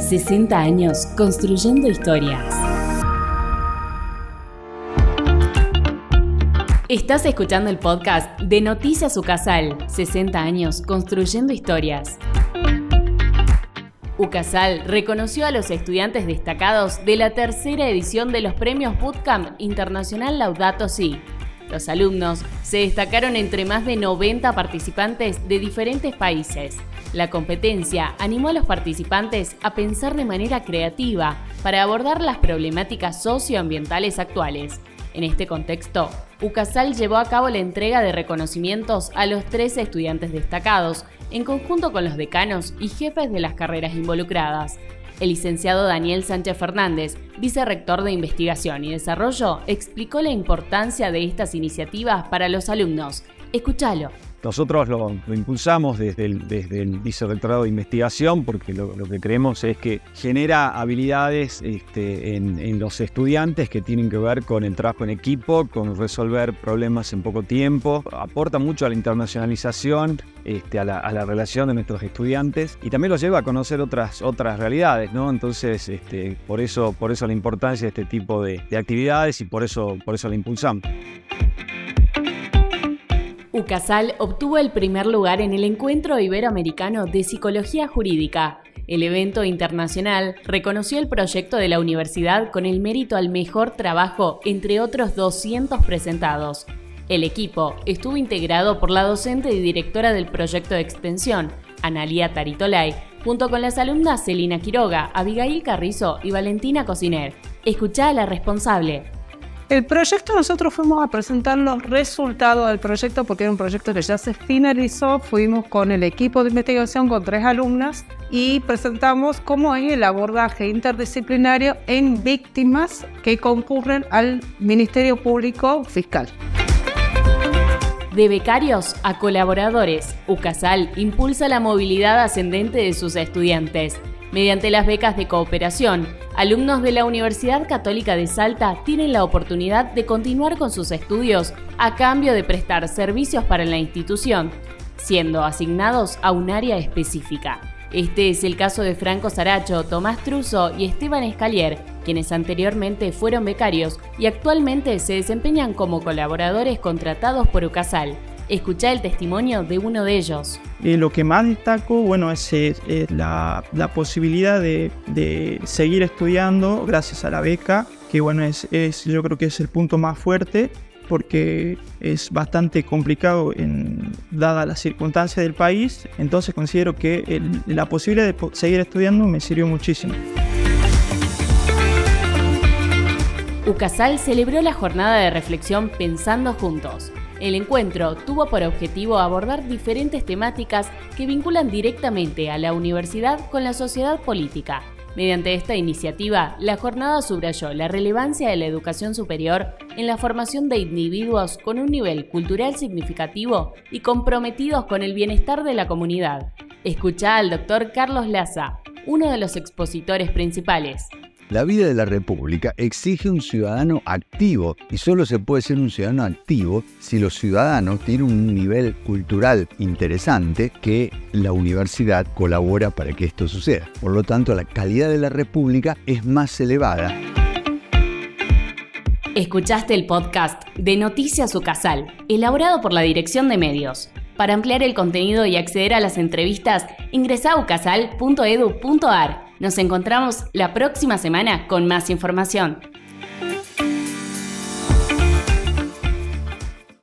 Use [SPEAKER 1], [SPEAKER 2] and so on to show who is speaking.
[SPEAKER 1] 60 años construyendo historias. Estás escuchando el podcast de Noticias Ucasal, 60 años construyendo historias. Ucasal reconoció a los estudiantes destacados de la tercera edición de los premios Bootcamp Internacional Laudato Si. Los alumnos se destacaron entre más de 90 participantes de diferentes países. La competencia animó a los participantes a pensar de manera creativa para abordar las problemáticas socioambientales actuales. En este contexto, UCASAL llevó a cabo la entrega de reconocimientos a los 13 estudiantes destacados, en conjunto con los decanos y jefes de las carreras involucradas. El licenciado Daniel Sánchez Fernández, vicerrector de Investigación y Desarrollo, explicó la importancia de estas iniciativas para los alumnos. Escúchalo.
[SPEAKER 2] Nosotros lo, impulsamos desde el, desde de investigación porque lo, que creemos es que genera habilidades este, en, los estudiantes que tienen que ver con el trabajo en equipo, con resolver problemas en poco tiempo, aporta mucho a la internacionalización, este, a, la, relación de nuestros estudiantes y también los lleva a conocer otras, otras realidades, ¿no? Entonces, este, por, eso, por eso la importancia de este tipo de, de actividades y por eso, por eso la impulsamos.
[SPEAKER 1] UCASAL obtuvo el primer lugar en el Encuentro Iberoamericano de Psicología Jurídica. El evento internacional reconoció el proyecto de la universidad con el mérito al mejor trabajo entre otros 200 presentados. El equipo estuvo integrado por la docente y directora del proyecto de extensión, Analia Taritolay, junto con las alumnas Celina Quiroga, Abigail Carrizo y Valentina Cociner. Escuchá a la responsable,
[SPEAKER 3] el proyecto nosotros fuimos a presentar los resultados del proyecto porque era un proyecto que ya se finalizó. Fuimos con el equipo de investigación con tres alumnas y presentamos cómo es el abordaje interdisciplinario en víctimas que concurren al Ministerio Público Fiscal.
[SPEAKER 1] De becarios a colaboradores, UCASAL impulsa la movilidad ascendente de sus estudiantes Mediante las becas de cooperación, alumnos de la Universidad Católica de Salta tienen la oportunidad de continuar con sus estudios a cambio de prestar servicios para la institución, siendo asignados a un área específica. Este es el caso de Franco Saracho, Tomás Truso y Esteban Escalier, quienes anteriormente fueron becarios y actualmente se desempeñan como colaboradores contratados por UCASAL. Escucha el testimonio de uno de ellos.
[SPEAKER 4] Eh, lo que más destaco, bueno, es, la, posibilidad de, seguir estudiando gracias a la beca, que bueno, es, yo creo que es el punto más fuerte porque es bastante complicado en, dada las circunstancias del país, entonces considero que la posibilidad de seguir estudiando me sirvió muchísimo.
[SPEAKER 1] UCASAL celebró la jornada de reflexión Pensando Juntos, el encuentro tuvo por objetivo abordar diferentes temáticas que vinculan directamente a la universidad con la sociedad política. Mediante esta iniciativa, la jornada subrayó la relevancia de la educación superior en la formación de individuos con un nivel cultural significativo y comprometidos con el bienestar de la comunidad. Escucha al doctor Carlos Laza, uno de los expositores principales.
[SPEAKER 5] La vida de la República exige un ciudadano activo y solo se puede ser un ciudadano activo si los ciudadanos tienen un nivel cultural interesante que la universidad colabora para que esto suceda. Por lo tanto, la calidad de la República es más elevada.
[SPEAKER 1] Escuchaste el podcast de Noticias Ucasal, elaborado por la Dirección de Medios. Para ampliar el contenido y acceder a las entrevistas, ingresa a ucasal.edu.ar. Nos encontramos la próxima semana con más información.